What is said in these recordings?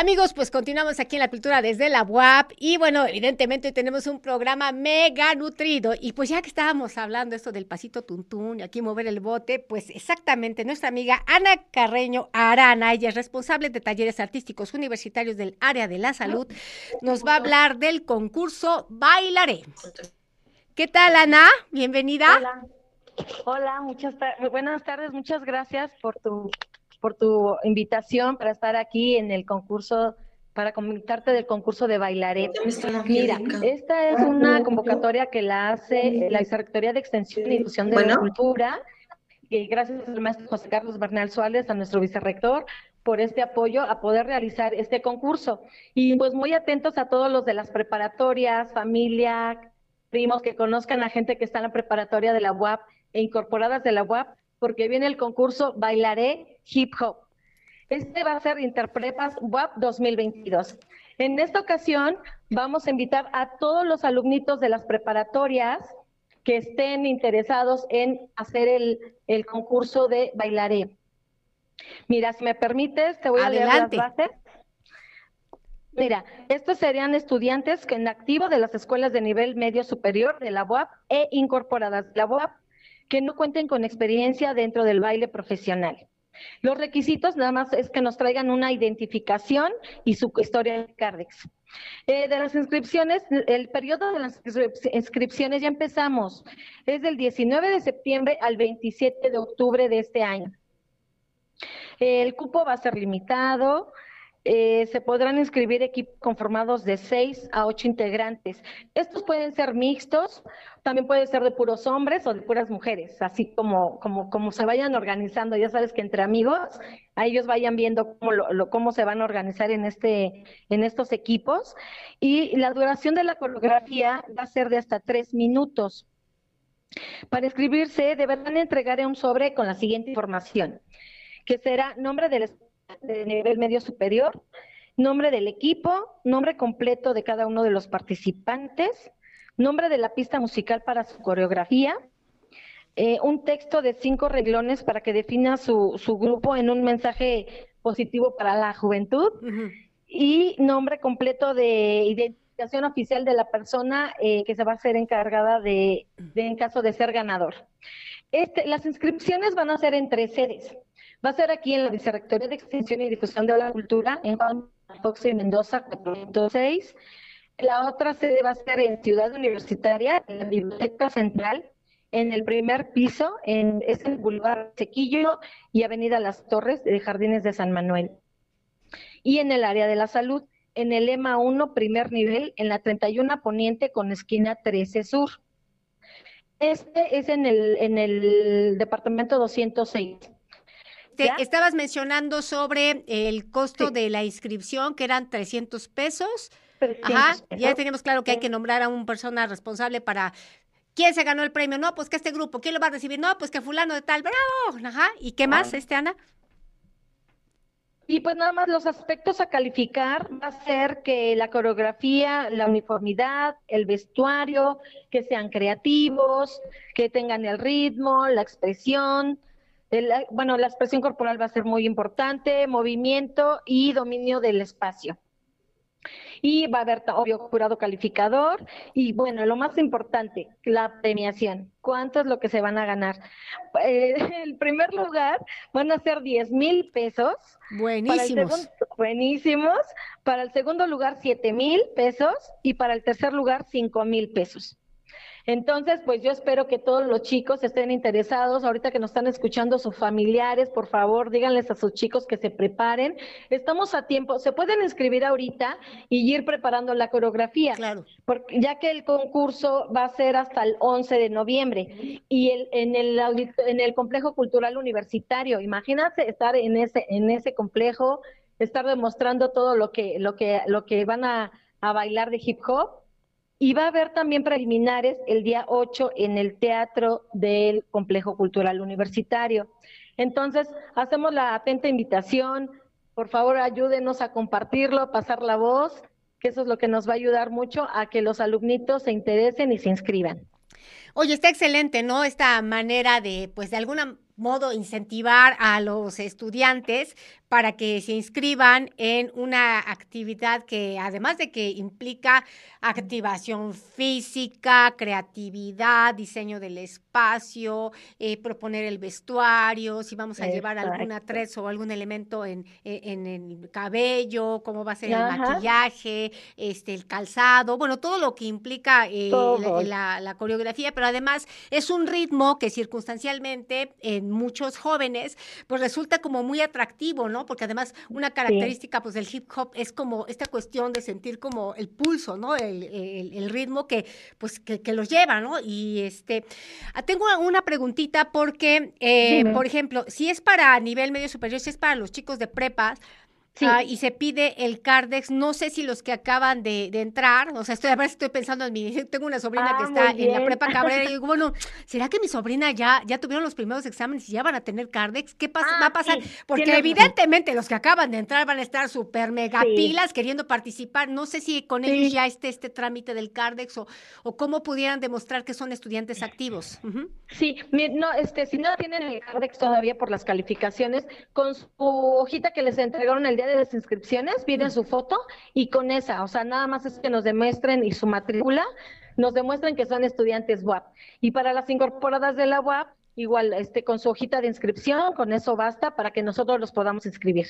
Amigos, pues continuamos aquí en la cultura desde la UAP y bueno, evidentemente hoy tenemos un programa mega nutrido y pues ya que estábamos hablando esto del pasito tuntún y aquí mover el bote, pues exactamente nuestra amiga Ana Carreño Arana, ella es responsable de talleres artísticos universitarios del área de la salud, nos va a hablar del concurso Bailaré. ¿Qué tal Ana? Bienvenida. Hola, Hola muchas buenas tardes, muchas gracias por tu por tu invitación para estar aquí en el concurso, para comentarte del concurso de bailaré. Mira, esta es una convocatoria que la hace la Vicerrectoría de Extensión y Difusión de la Cultura, y gracias al maestro José Carlos Bernal Suárez, a nuestro vicerrector, por este apoyo a poder realizar este concurso. Y pues muy atentos a todos los de las preparatorias, familia, primos que conozcan a gente que está en la preparatoria de la UAP e incorporadas de la UAP, porque viene el concurso Bailaré Hip Hop. Este va a ser Interprepas WAP 2022. En esta ocasión vamos a invitar a todos los alumnitos de las preparatorias que estén interesados en hacer el, concurso de Bailaré. Mira, si me permites, te voy a leer las bases. Mira, estos serían estudiantes que en activo de las escuelas de nivel medio superior de la UAP e incorporadas de la UAP que no cuenten con experiencia dentro del baile profesional. Los requisitos nada más es que nos traigan una identificación y su historia de Cardex. Eh, de las inscripciones, el periodo de las inscripciones ya empezamos. Es del 19 de septiembre al 27 de octubre de este año. El cupo va a ser limitado. Eh, se podrán inscribir equipos conformados de seis a ocho integrantes. Estos pueden ser mixtos, también puede ser de puros hombres o de puras mujeres, así como, como, como se vayan organizando. Ya sabes que entre amigos, a ellos vayan viendo cómo, lo, cómo se van a organizar en, este, en estos equipos. Y la duración de la coreografía va a ser de hasta tres minutos. Para inscribirse, deberán entregar un sobre con la siguiente información, que será nombre del de nivel medio superior, nombre del equipo, nombre completo de cada uno de los participantes, nombre de la pista musical para su coreografía, eh, un texto de cinco reglones para que defina su, su, grupo en un mensaje positivo para la juventud y nombre completo de identificación oficial de la persona eh, que se va a ser encargada de, de, en caso de ser ganador. Este, las inscripciones van a ser en tres sedes. Va a ser aquí en la Vicerrectoría de Extensión y Difusión de la Cultura, en Juan Fox y Mendoza 406. La otra sede va a ser en Ciudad Universitaria, en la Biblioteca Central, en el primer piso, en, es el Boulevard Sequillo y Avenida Las Torres de Jardines de San Manuel. Y en el área de la salud, en el EMA 1, primer nivel, en la 31 Poniente con esquina 13 Sur. Este es en el, en el departamento 206 estabas mencionando sobre el costo de la inscripción, que eran 300 pesos. Ajá, ya tenemos claro que hay que nombrar a una persona responsable para quién se ganó el premio. No, pues que este grupo, ¿quién lo va a recibir? No, pues que fulano de tal, bravo. Ajá, ¿y qué más, este Ana? Y pues nada más los aspectos a calificar va a ser que la coreografía, la uniformidad, el vestuario, que sean creativos, que tengan el ritmo, la expresión, bueno, la expresión corporal va a ser muy importante, movimiento y dominio del espacio. Y va a haber, obvio, jurado calificador. Y bueno, lo más importante, la premiación. ¿Cuánto es lo que se van a ganar? Eh, el primer lugar van a ser 10 mil pesos. Buenísimos. buenísimos. Para el segundo lugar, 7 mil pesos. Y para el tercer lugar, 5 mil pesos. Entonces, pues yo espero que todos los chicos estén interesados. Ahorita que nos están escuchando sus familiares, por favor, díganles a sus chicos que se preparen. Estamos a tiempo. Se pueden inscribir ahorita y ir preparando la coreografía. Claro. Porque, ya que el concurso va a ser hasta el 11 de noviembre y el, en, el, en el complejo cultural universitario. Imagínate estar en ese, en ese complejo, estar demostrando todo lo que, lo que, lo que van a, a bailar de hip hop y va a haber también preliminares el día 8 en el Teatro del Complejo Cultural Universitario. Entonces, hacemos la atenta invitación. Por favor, ayúdenos a compartirlo, a pasar la voz, que eso es lo que nos va a ayudar mucho a que los alumnitos se interesen y se inscriban. Oye, está excelente, ¿no? Esta manera de, pues de alguna modo incentivar a los estudiantes para que se inscriban en una actividad que además de que implica activación física, creatividad, diseño del espacio, eh, proponer el vestuario, si vamos a llevar algún atrezo o algún elemento en, e, en, el cabello, cómo va a ser el maquillaje, este, el calzado, bueno, todo lo que implica eh, la, la coreografía, pero además es un ritmo que circunstancialmente en muchos jóvenes pues resulta como muy atractivo, ¿no? Porque además una característica pues del hip hop es como esta cuestión de sentir como el pulso, ¿no? El, ritmo que pues que, los lleva, ¿no? Y este, ah, tengo una preguntita porque, eh, por ejemplo, si es para nivel medio superior, si es para los chicos de prepas, Ah, y se pide el Cardex, no sé si los que acaban de, entrar, o sea, estoy, a ver, estoy pensando en mi, tengo una sobrina que ah, está en la prepa Cabrera y digo, bueno, ¿será que mi sobrina ya, ya tuvieron los primeros exámenes y ya van a tener Cardex? ¿Qué pasa, va a ah, pasar? Porque evidentemente los que acaban de entrar van a estar súper mega pilas queriendo participar, no sé si con ellos ya esté este trámite del Cardex o, o cómo pudieran demostrar que son estudiantes activos. Sí, no, este, si no tienen el Cardex todavía por las calificaciones, con su hojita que les entregaron el día de las inscripciones, piden su foto y con esa, o sea, nada más es que nos demuestren y su matrícula, nos demuestren que son estudiantes WAP. Y para las incorporadas de la WAP, igual, este, con su hojita de inscripción, con eso basta para que nosotros los podamos inscribir.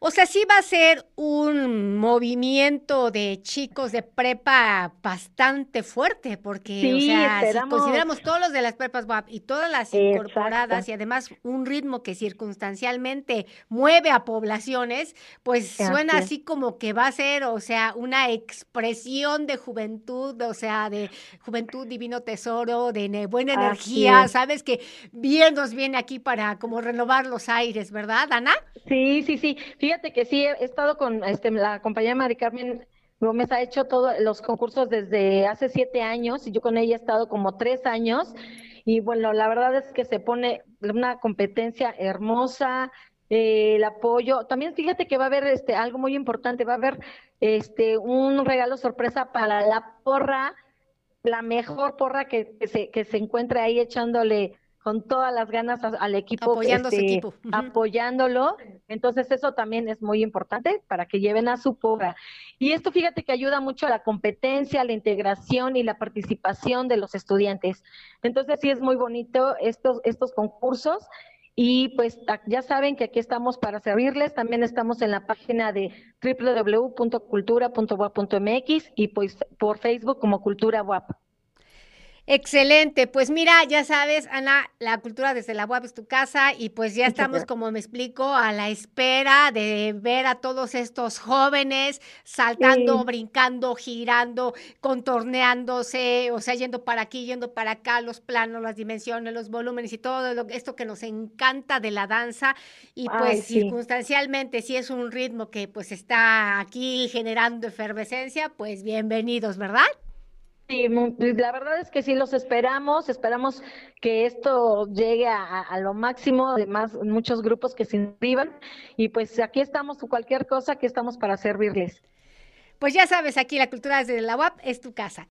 O sea, sí va a ser un movimiento de chicos de prepa bastante fuerte, porque, o sea, si consideramos todos los de las prepas WAP y todas las incorporadas y además un ritmo que circunstancialmente mueve a poblaciones, pues suena así como que va a ser, o sea, una expresión de juventud, o sea, de juventud divino tesoro, de buena energía, ¿sabes? Que bien nos viene aquí para como renovar los aires, ¿verdad, Ana? Sí, sí, sí. Fíjate que sí, he estado con este, la compañía Mari Carmen Gómez, ha hecho todos los concursos desde hace siete años y yo con ella he estado como tres años. Y bueno, la verdad es que se pone una competencia hermosa, eh, el apoyo. También fíjate que va a haber este algo muy importante, va a haber este un regalo sorpresa para la porra, la mejor porra que, que se, que se encuentre ahí echándole con todas las ganas al equipo, Apoyando este, equipo. apoyándolo. Entonces eso también es muy importante para que lleven a su porra. Y esto fíjate que ayuda mucho a la competencia, a la integración y la participación de los estudiantes. Entonces sí es muy bonito estos, estos concursos. Y pues ya saben que aquí estamos para servirles. También estamos en la página de www.cultura.wap.mx y pues por Facebook como Cultura WAP. Excelente, pues mira, ya sabes, Ana, la cultura desde la web es tu casa y pues ya estamos, como me explico, a la espera de ver a todos estos jóvenes saltando, brincando, girando, contorneándose, o sea, yendo para aquí, yendo para acá, los planos, las dimensiones, los volúmenes y todo lo, esto que nos encanta de la danza. Y pues circunstancialmente si es un ritmo que pues está aquí generando efervescencia, pues bienvenidos, ¿verdad? Sí, la verdad es que sí los esperamos, esperamos que esto llegue a, lo máximo, además muchos grupos que se inscriban y pues aquí estamos, cualquier cosa, aquí estamos para servirles. Pues ya sabes, aquí la cultura desde la UAP es tu casa.